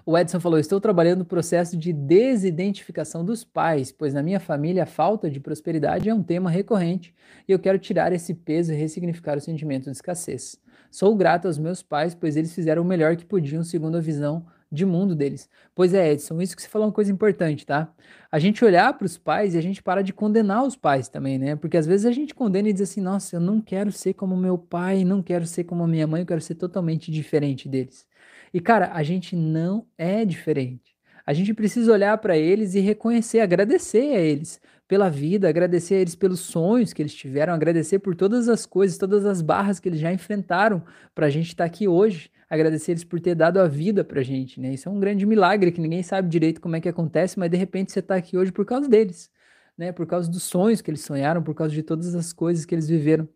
O Edson falou: Estou trabalhando no processo de desidentificação dos pais, pois na minha família a falta de prosperidade é um tema recorrente e eu quero tirar esse peso e ressignificar o sentimento de escassez. Sou grato aos meus pais, pois eles fizeram o melhor que podiam segundo a visão de mundo deles. Pois é, Edson, isso que você falou é uma coisa importante, tá? A gente olhar para os pais e a gente para de condenar os pais também, né? Porque às vezes a gente condena e diz assim: nossa, eu não quero ser como meu pai, não quero ser como minha mãe, eu quero ser totalmente diferente deles. E cara, a gente não é diferente. A gente precisa olhar para eles e reconhecer, agradecer a eles pela vida, agradecer a eles pelos sonhos que eles tiveram, agradecer por todas as coisas, todas as barras que eles já enfrentaram para a gente estar tá aqui hoje, agradecer eles por ter dado a vida para a gente, né? Isso é um grande milagre que ninguém sabe direito como é que acontece, mas de repente você está aqui hoje por causa deles, né? Por causa dos sonhos que eles sonharam, por causa de todas as coisas que eles viveram.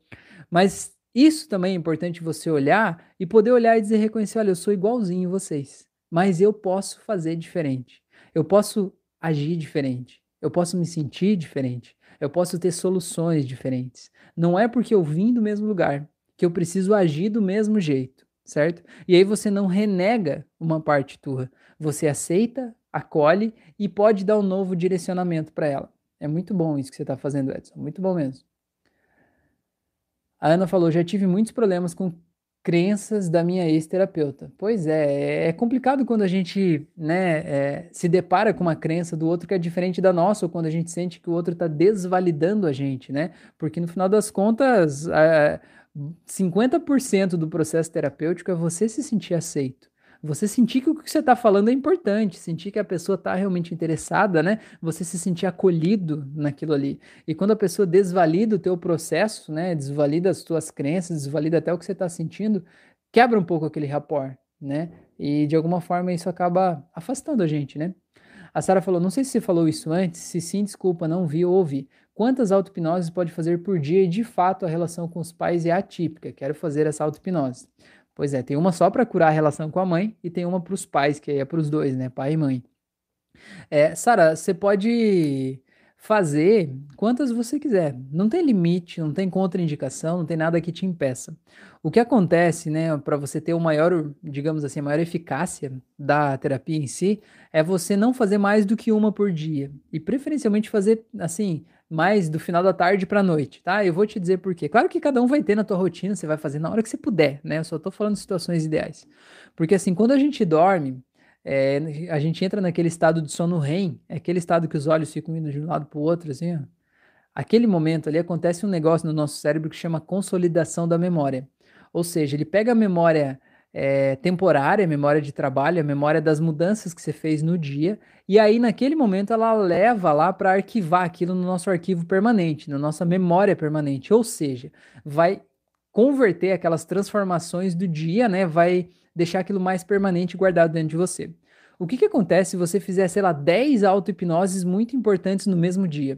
Mas isso também é importante você olhar e poder olhar e dizer, reconhecer, olha, eu sou igualzinho vocês, mas eu posso fazer diferente. Eu posso agir diferente. Eu posso me sentir diferente. Eu posso ter soluções diferentes. Não é porque eu vim do mesmo lugar que eu preciso agir do mesmo jeito, certo? E aí você não renega uma parte tua. Você aceita, acolhe e pode dar um novo direcionamento para ela. É muito bom isso que você está fazendo, Edson. Muito bom mesmo. A Ana falou: já tive muitos problemas com crenças da minha ex-terapeuta. Pois é, é complicado quando a gente né, é, se depara com uma crença do outro que é diferente da nossa, ou quando a gente sente que o outro está desvalidando a gente, né? Porque no final das contas, é, 50% do processo terapêutico é você se sentir aceito. Você sentir que o que você está falando é importante, sentir que a pessoa está realmente interessada, né? Você se sentir acolhido naquilo ali. E quando a pessoa desvalida o teu processo, né? Desvalida as tuas crenças, desvalida até o que você está sentindo, quebra um pouco aquele rapport, né? E de alguma forma isso acaba afastando a gente, né? A Sara falou: não sei se você falou isso antes, se sim, desculpa, não vi ou ouvi. Quantas auto-hipnoses pode fazer por dia e de fato a relação com os pais é atípica? Quero fazer essa auto-hipnose. Pois é, tem uma só para curar a relação com a mãe e tem uma para os pais, que aí é para os dois, né? Pai e mãe. É, Sara, você pode fazer quantas você quiser. Não tem limite, não tem contraindicação, não tem nada que te impeça. O que acontece, né, para você ter o maior, digamos assim, a maior eficácia da terapia em si, é você não fazer mais do que uma por dia e preferencialmente fazer assim, mais do final da tarde para noite, tá? Eu vou te dizer por quê. Claro que cada um vai ter na tua rotina, você vai fazer na hora que você puder, né? Eu só tô falando situações ideais. Porque assim, quando a gente dorme, é, a gente entra naquele estado de sono REM, é aquele estado que os olhos ficam indo de um lado para o outro, assim, ó. Aquele momento ali acontece um negócio no nosso cérebro que chama consolidação da memória. Ou seja, ele pega a memória é, temporária, a memória de trabalho, a memória das mudanças que você fez no dia, e aí naquele momento ela leva lá para arquivar aquilo no nosso arquivo permanente, na nossa memória permanente, ou seja, vai converter aquelas transformações do dia, né? Vai deixar aquilo mais permanente guardado dentro de você. O que, que acontece se você fizer, sei lá, 10 auto-hipnoses muito importantes no mesmo dia?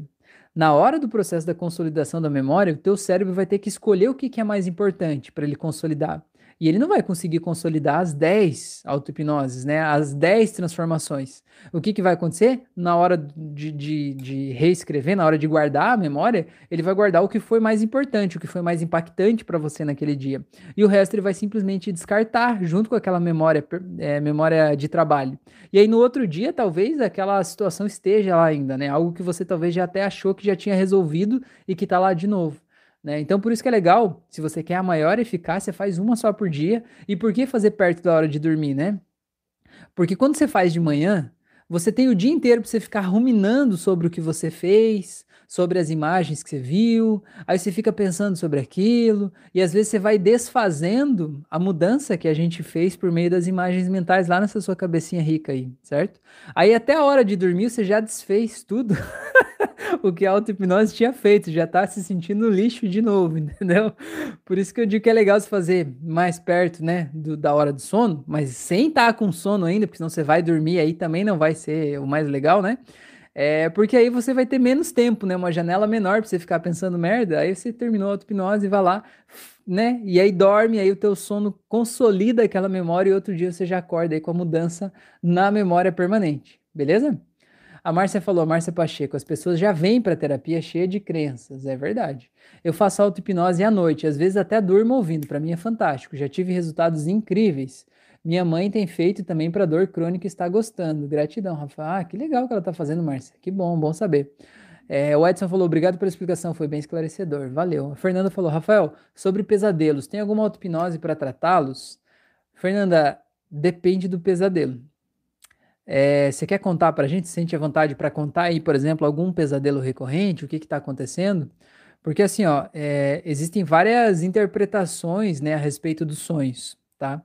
Na hora do processo da consolidação da memória, o teu cérebro vai ter que escolher o que, que é mais importante para ele consolidar. E ele não vai conseguir consolidar as 10 auto-hipnoses, né? As 10 transformações. O que, que vai acontecer? Na hora de, de, de, reescrever, na hora de guardar a memória, ele vai guardar o que foi mais importante, o que foi mais impactante para você naquele dia. E o resto ele vai simplesmente descartar, junto com aquela memória, é, memória de trabalho. E aí no outro dia, talvez aquela situação esteja lá ainda, né? Algo que você talvez já até achou que já tinha resolvido e que está lá de novo. Né? Então, por isso que é legal, se você quer a maior eficácia, faz uma só por dia. E por que fazer perto da hora de dormir, né? Porque quando você faz de manhã, você tem o dia inteiro para você ficar ruminando sobre o que você fez, sobre as imagens que você viu, aí você fica pensando sobre aquilo, e às vezes você vai desfazendo a mudança que a gente fez por meio das imagens mentais lá nessa sua cabecinha rica aí, certo? Aí até a hora de dormir você já desfez tudo. o que a auto-hipnose tinha feito, já tá se sentindo lixo de novo, entendeu? Por isso que eu digo que é legal se fazer mais perto, né, do, da hora do sono, mas sem estar tá com sono ainda, porque senão você vai dormir aí também não vai ser o mais legal, né? É, porque aí você vai ter menos tempo, né? Uma janela menor para você ficar pensando merda. Aí você terminou a auto-hipnose e vai lá, né? E aí dorme, aí o teu sono consolida aquela memória e outro dia você já acorda aí com a mudança na memória permanente. Beleza? A Márcia falou, Márcia Pacheco, as pessoas já vêm para terapia cheia de crenças, é verdade. Eu faço auto-hipnose à noite, às vezes até durmo ouvindo, para mim é fantástico, já tive resultados incríveis. Minha mãe tem feito também para dor crônica e está gostando. Gratidão, Rafa. Ah, que legal que ela está fazendo, Márcia. Que bom, bom saber. É, o Edson falou, obrigado pela explicação, foi bem esclarecedor. Valeu. A Fernanda falou, Rafael, sobre pesadelos, tem alguma auto-hipnose para tratá-los? Fernanda, depende do pesadelo. É, você quer contar para a gente? Sente a vontade para contar aí, por exemplo, algum pesadelo recorrente? O que está acontecendo? Porque assim, ó, é, existem várias interpretações, né, a respeito dos sonhos, tá?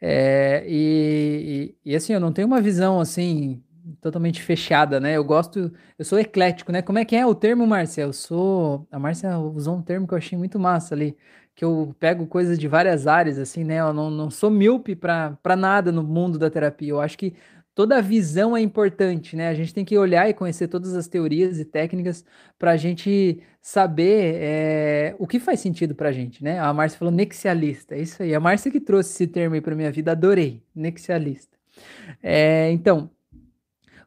É, e, e, e, assim, eu não tenho uma visão assim totalmente fechada, né? Eu gosto, eu sou eclético, né? Como é que é o termo, Márcia? Eu sou, a Márcia usou um termo que eu achei muito massa ali, que eu pego coisas de várias áreas, assim, né? Eu não, não sou míope para nada no mundo da terapia. Eu acho que toda visão é importante, né? A gente tem que olhar e conhecer todas as teorias e técnicas para a gente saber é, o que faz sentido para a gente, né? A Márcia falou nexialista, é isso aí. A Márcia que trouxe esse termo aí para minha vida, adorei, nexialista. É, então,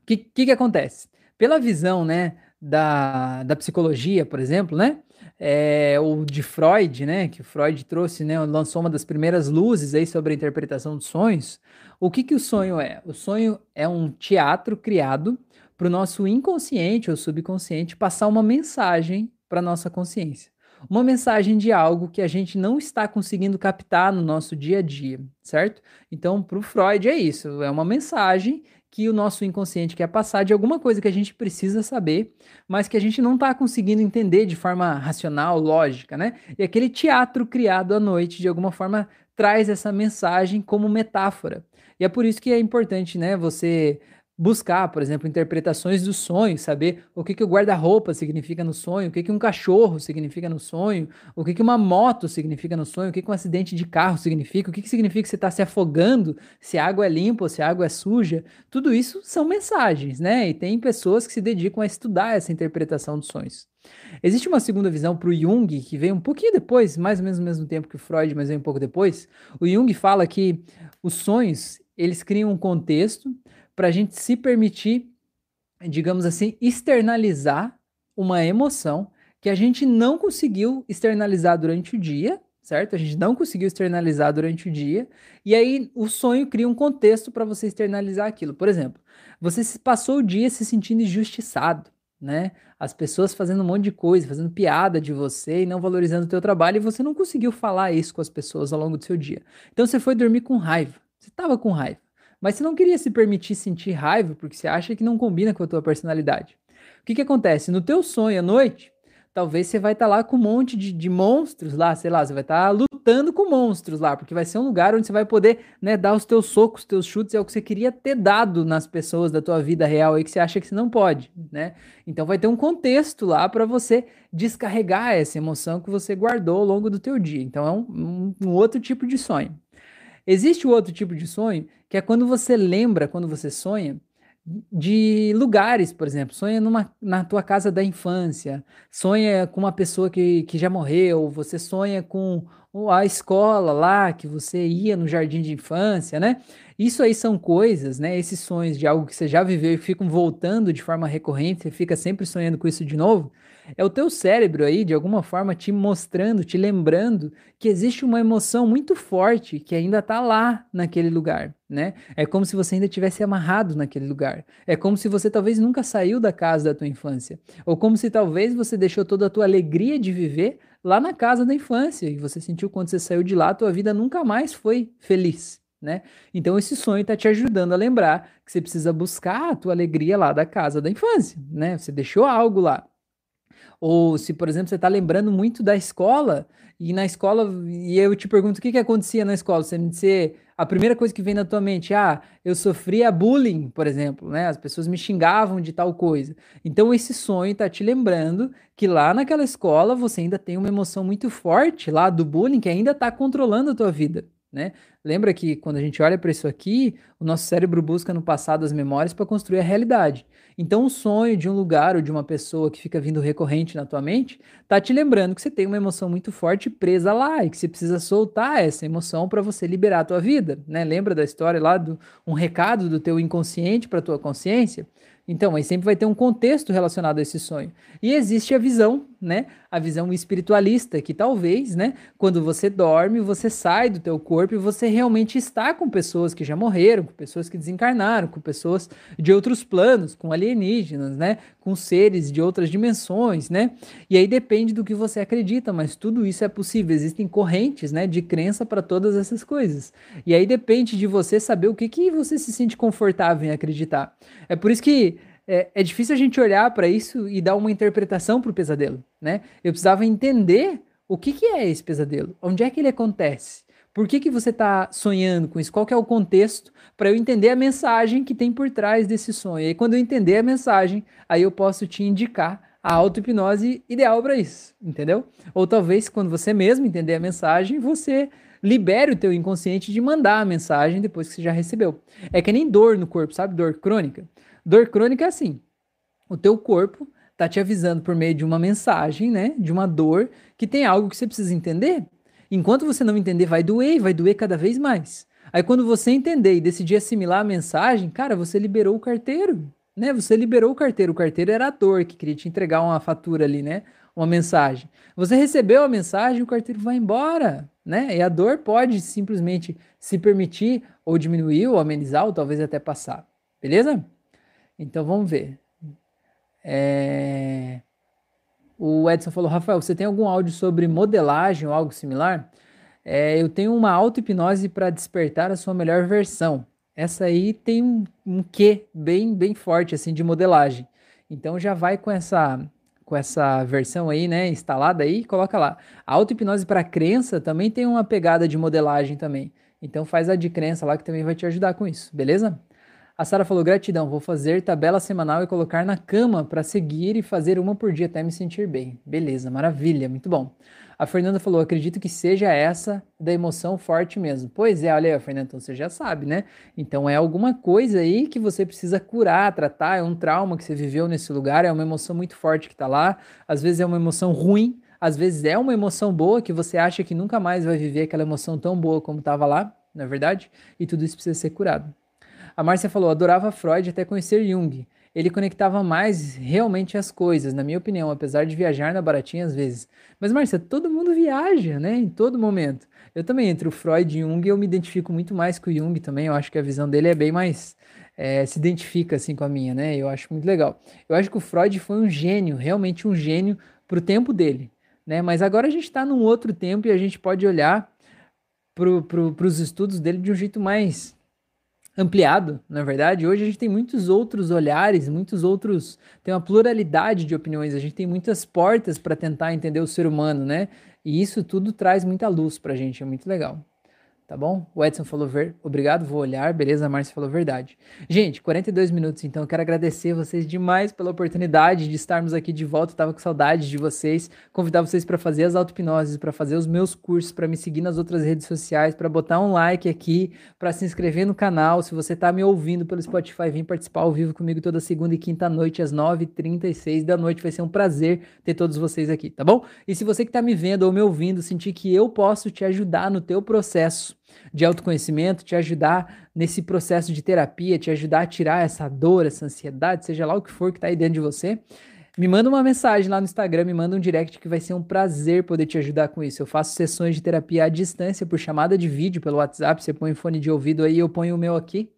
o que, que, que acontece? Pela visão, né, da, da psicologia, por exemplo, né? É, o de Freud, né? Que Freud trouxe, né? Lançou uma das primeiras luzes aí sobre a interpretação dos sonhos. O que, que o sonho é? O sonho é um teatro criado para o nosso inconsciente ou subconsciente passar uma mensagem para nossa consciência. Uma mensagem de algo que a gente não está conseguindo captar no nosso dia a dia, certo? Então, para o Freud é isso, é uma mensagem que o nosso inconsciente quer passar de alguma coisa que a gente precisa saber, mas que a gente não está conseguindo entender de forma racional, lógica, né? E aquele teatro criado à noite, de alguma forma, traz essa mensagem como metáfora. E é por isso que é importante, né, você buscar, por exemplo, interpretações do sonho, saber o que, que o guarda-roupa significa no sonho, o que, que um cachorro significa no sonho, o que, que uma moto significa no sonho, o que, que um acidente de carro significa, o que, que significa que você está se afogando, se a água é limpa ou se a água é suja. Tudo isso são mensagens, né? E tem pessoas que se dedicam a estudar essa interpretação dos sonhos. Existe uma segunda visão para o Jung, que veio um pouquinho depois, mais ou menos no mesmo tempo que o Freud, mas veio um pouco depois. O Jung fala que os sonhos eles criam um contexto para a gente se permitir, digamos assim, externalizar uma emoção que a gente não conseguiu externalizar durante o dia, certo? A gente não conseguiu externalizar durante o dia, e aí o sonho cria um contexto para você externalizar aquilo. Por exemplo, você passou o dia se sentindo injustiçado, né? As pessoas fazendo um monte de coisa, fazendo piada de você e não valorizando o teu trabalho, e você não conseguiu falar isso com as pessoas ao longo do seu dia. Então você foi dormir com raiva. Você estava com raiva, mas você não queria se permitir sentir raiva porque você acha que não combina com a tua personalidade. O que, que acontece? No teu sonho à noite, talvez você vai estar tá lá com um monte de, de, monstros lá, sei lá, você vai estar tá lutando com monstros lá, porque vai ser um lugar onde você vai poder né, dar os teus socos, os teus chutes, é o que você queria ter dado nas pessoas da tua vida real aí que você acha que você não pode, né? Então vai ter um contexto lá para você descarregar essa emoção que você guardou ao longo do teu dia. Então é um, um, um outro tipo de sonho. Existe o outro tipo de sonho, que é quando você lembra, quando você sonha, de lugares, por exemplo, sonha numa, na tua casa da infância, sonha com uma pessoa que, que já morreu, você sonha com a escola lá que você ia no jardim de infância, né? Isso aí são coisas, né? Esses sonhos de algo que você já viveu e ficam voltando de forma recorrente, você fica sempre sonhando com isso de novo. É o teu cérebro aí, de alguma forma, te mostrando, te lembrando que existe uma emoção muito forte que ainda está lá naquele lugar, né? É como se você ainda tivesse amarrado naquele lugar. É como se você talvez nunca saiu da casa da tua infância. Ou como se talvez você deixou toda a tua alegria de viver lá na casa da infância e você sentiu quando você saiu de lá, tua vida nunca mais foi feliz. Né? Então esse sonho está te ajudando a lembrar que você precisa buscar a tua alegria lá da casa da infância, né? Você deixou algo lá. Ou se, por exemplo, você está lembrando muito da escola, e na escola, e eu te pergunto o que, que acontecia na escola, você me a primeira coisa que vem na tua mente, ah, eu sofria bullying, por exemplo, né? As pessoas me xingavam de tal coisa. Então esse sonho está te lembrando que lá naquela escola você ainda tem uma emoção muito forte lá do bullying que ainda está controlando a tua vida né? Lembra que quando a gente olha para isso aqui, o nosso cérebro busca no passado as memórias para construir a realidade. Então, o sonho de um lugar ou de uma pessoa que fica vindo recorrente na tua mente, tá te lembrando que você tem uma emoção muito forte presa lá e que você precisa soltar essa emoção para você liberar a tua vida, né? Lembra da história lá do um recado do teu inconsciente para tua consciência? Então, aí sempre vai ter um contexto relacionado a esse sonho. E existe a visão né, a visão espiritualista, que talvez, né, quando você dorme, você sai do teu corpo e você realmente está com pessoas que já morreram, com pessoas que desencarnaram, com pessoas de outros planos, com alienígenas, né, com seres de outras dimensões, né? E aí depende do que você acredita, mas tudo isso é possível. Existem correntes, né, de crença para todas essas coisas. E aí depende de você saber o que que você se sente confortável em acreditar. É por isso que é, é difícil a gente olhar para isso e dar uma interpretação para o pesadelo, né? Eu precisava entender o que, que é esse pesadelo, onde é que ele acontece, por que, que você está sonhando com isso, qual é o contexto, para eu entender a mensagem que tem por trás desse sonho. E quando eu entender a mensagem, aí eu posso te indicar a auto-hipnose ideal para isso, entendeu? Ou talvez, quando você mesmo entender a mensagem, você libere o teu inconsciente de mandar a mensagem depois que você já recebeu. É que nem dor no corpo, sabe? Dor crônica. Dor crônica é assim: o teu corpo tá te avisando por meio de uma mensagem, né? De uma dor que tem algo que você precisa entender. Enquanto você não entender, vai doer e vai doer cada vez mais. Aí quando você entender e decidir assimilar a mensagem, cara, você liberou o carteiro, né? Você liberou o carteiro. O carteiro era a dor que queria te entregar uma fatura ali, né? Uma mensagem. Você recebeu a mensagem, o carteiro vai embora, né? E a dor pode simplesmente se permitir ou diminuir ou amenizar ou talvez até passar. Beleza? Então vamos ver. É... O Edson falou, Rafael, você tem algum áudio sobre modelagem ou algo similar? É, eu tenho uma auto-hipnose para despertar a sua melhor versão. Essa aí tem um, um quê bem, bem forte assim de modelagem. Então já vai com essa com essa versão aí, né, instalada aí, coloca lá. A auto-hipnose para crença também tem uma pegada de modelagem também. Então faz a de crença lá que também vai te ajudar com isso, beleza? A Sara falou: gratidão, vou fazer tabela semanal e colocar na cama para seguir e fazer uma por dia até me sentir bem. Beleza, maravilha, muito bom. A Fernanda falou: acredito que seja essa da emoção forte mesmo. Pois é, olha aí, Fernanda, então você já sabe, né? Então é alguma coisa aí que você precisa curar, tratar, é um trauma que você viveu nesse lugar, é uma emoção muito forte que tá lá. Às vezes é uma emoção ruim, às vezes é uma emoção boa que você acha que nunca mais vai viver aquela emoção tão boa como estava lá, não é verdade? E tudo isso precisa ser curado. A Márcia falou: adorava Freud até conhecer Jung. Ele conectava mais realmente as coisas, na minha opinião, apesar de viajar na baratinha às vezes. Mas, Márcia, todo mundo viaja, né? Em todo momento. Eu também, entre o Freud e Jung, eu me identifico muito mais com o Jung também. Eu acho que a visão dele é bem mais. É, se identifica assim com a minha, né? Eu acho muito legal. Eu acho que o Freud foi um gênio, realmente um gênio para o tempo dele, né? Mas agora a gente está num outro tempo e a gente pode olhar para pro, os estudos dele de um jeito mais ampliado, na verdade. Hoje a gente tem muitos outros olhares, muitos outros. Tem uma pluralidade de opiniões, a gente tem muitas portas para tentar entender o ser humano, né? E isso tudo traz muita luz para a gente, é muito legal tá bom? O Edson falou ver, obrigado, vou olhar, beleza? A Márcia falou verdade. Gente, 42 minutos, então eu quero agradecer vocês demais pela oportunidade de estarmos aqui de volta. Eu tava com saudade de vocês, convidar vocês para fazer as auto-hipnoses, para fazer os meus cursos, para me seguir nas outras redes sociais, para botar um like aqui, para se inscrever no canal. Se você tá me ouvindo pelo Spotify, vem participar ao vivo comigo toda segunda e quinta noite às 9h36 da noite. Vai ser um prazer ter todos vocês aqui, tá bom? E se você que tá me vendo ou me ouvindo sentir que eu posso te ajudar no teu processo de autoconhecimento, te ajudar nesse processo de terapia, te ajudar a tirar essa dor, essa ansiedade, seja lá o que for que está aí dentro de você, me manda uma mensagem lá no Instagram, me manda um direct que vai ser um prazer poder te ajudar com isso. Eu faço sessões de terapia à distância por chamada de vídeo pelo WhatsApp, você põe o fone de ouvido aí, eu ponho o meu aqui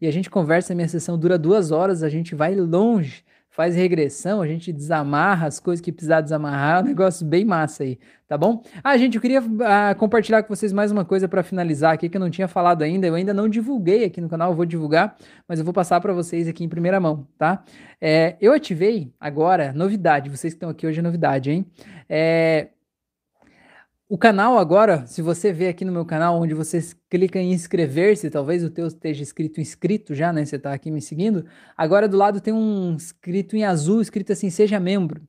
e a gente conversa. Minha sessão dura duas horas, a gente vai longe faz regressão, a gente desamarra as coisas que precisar desamarrar, é um negócio bem massa aí, tá bom? Ah, gente, eu queria ah, compartilhar com vocês mais uma coisa para finalizar aqui que eu não tinha falado ainda, eu ainda não divulguei aqui no canal, vou divulgar, mas eu vou passar para vocês aqui em primeira mão, tá? É, eu ativei agora, novidade, vocês que estão aqui hoje é novidade, hein? É, o canal agora, se você vê aqui no meu canal, onde você clica em inscrever-se, talvez o teu esteja escrito inscrito já, né? Você está aqui me seguindo. Agora do lado tem um escrito em azul, escrito assim, seja membro.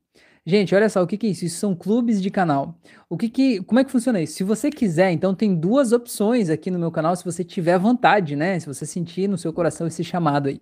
Gente, olha só, o que, que é isso? Isso são clubes de canal. O que que, como é que funciona isso? Se você quiser, então tem duas opções aqui no meu canal, se você tiver vontade, né? Se você sentir no seu coração esse chamado aí.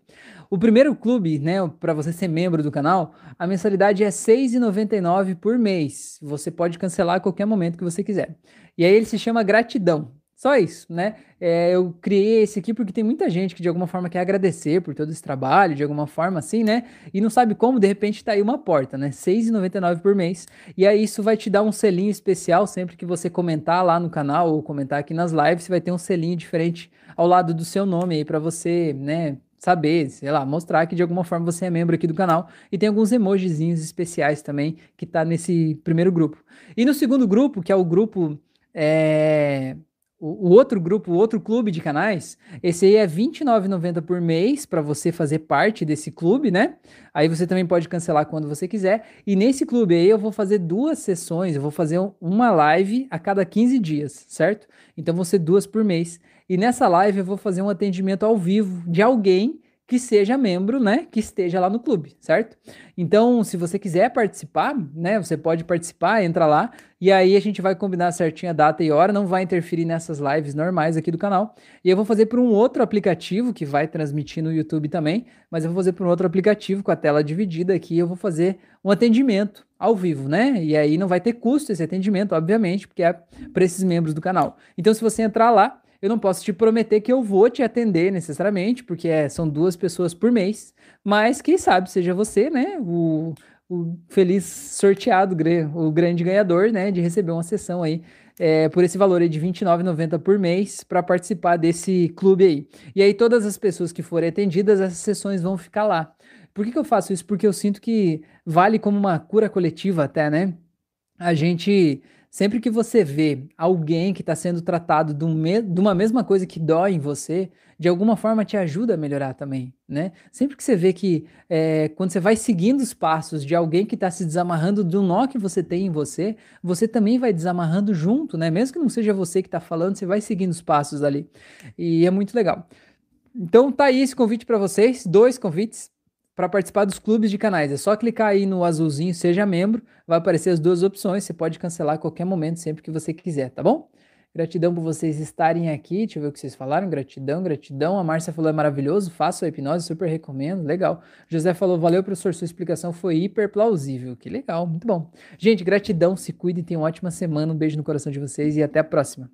O primeiro clube, né, para você ser membro do canal, a mensalidade é R$ 6,99 por mês. Você pode cancelar a qualquer momento que você quiser. E aí ele se chama Gratidão Só isso, né? É, eu criei esse aqui porque tem muita gente que de alguma forma quer agradecer por todo esse trabalho, de alguma forma assim, né? E não sabe como, de repente tá aí uma porta, né? R$ 6,99 por mês. E aí isso vai te dar um selinho especial sempre que você comentar lá no canal ou comentar aqui nas lives, você vai ter um selinho diferente ao lado do seu nome aí para você, né? saber, sei lá, mostrar que de alguma forma você é membro aqui do canal. E tem alguns emojizinhos especiais também que tá nesse primeiro grupo. E no segundo grupo, que é o grupo é, o, o, outro grupo, o outro clube de canais, esse aí é R$29,90 por mês para você fazer parte desse clube, né? Aí você também pode cancelar quando você quiser. E nesse clube aí eu vou fazer duas sessões, eu vou fazer uma live a cada 15 dias, certo? Então vão ser duas por mês. E nessa live eu vou fazer um atendimento ao vivo de alguém que seja membro, né, que esteja lá no clube, certo? Então, se você quiser participar, né, você pode participar, entra lá e aí a gente vai combinar certinho a data e hora, não vai interferir nessas lives normais aqui do canal. E eu vou fazer por um outro aplicativo que vai transmitir no YouTube também, mas eu vou fazer por um outro aplicativo com a tela dividida aqui, eu vou fazer um atendimento ao vivo, né? E aí não vai ter custo esse atendimento, obviamente, porque é para esses membros do canal. Então, se você entrar lá, eu não posso te prometer que eu vou te atender necessariamente, porque é, são duas pessoas por mês, mas quem sabe seja você, né, o, o feliz sorteado, o grande ganhador, né, de receber uma sessão aí é, por esse valor aí de R$29,90 por mês para participar desse clube aí. E aí todas as pessoas que forem atendidas, essas sessões vão ficar lá. Por que, que eu faço isso? Porque eu sinto que vale como uma cura coletiva até, né? A gente Sempre que você vê alguém que está sendo tratado de, uma mesma coisa que dói em você, de alguma forma te ajuda a melhorar também, né? Sempre que você vê que é, quando você vai seguindo os passos de alguém que está se desamarrando do nó que você tem em você, você também vai desamarrando junto, né? Mesmo que não seja você que está falando, você vai seguindo os passos ali. E é muito legal. Então tá aí esse convite para vocês, dois convites para participar dos clubes de canais. É só clicar aí no azulzinho, seja membro, vai aparecer as duas opções. Você pode cancelar a qualquer momento, sempre que você quiser, tá bom? Gratidão por vocês estarem aqui. Deixa eu ver o que vocês falaram. Gratidão, gratidão. A Márcia falou é maravilhoso, faça a hipnose, super recomendo. Legal. José falou, valeu, professor, sua explicação foi hiper plausível. Que legal, muito bom. Gente, gratidão, se cuidem, tenham uma ótima semana. Um beijo no coração de vocês e até a próxima.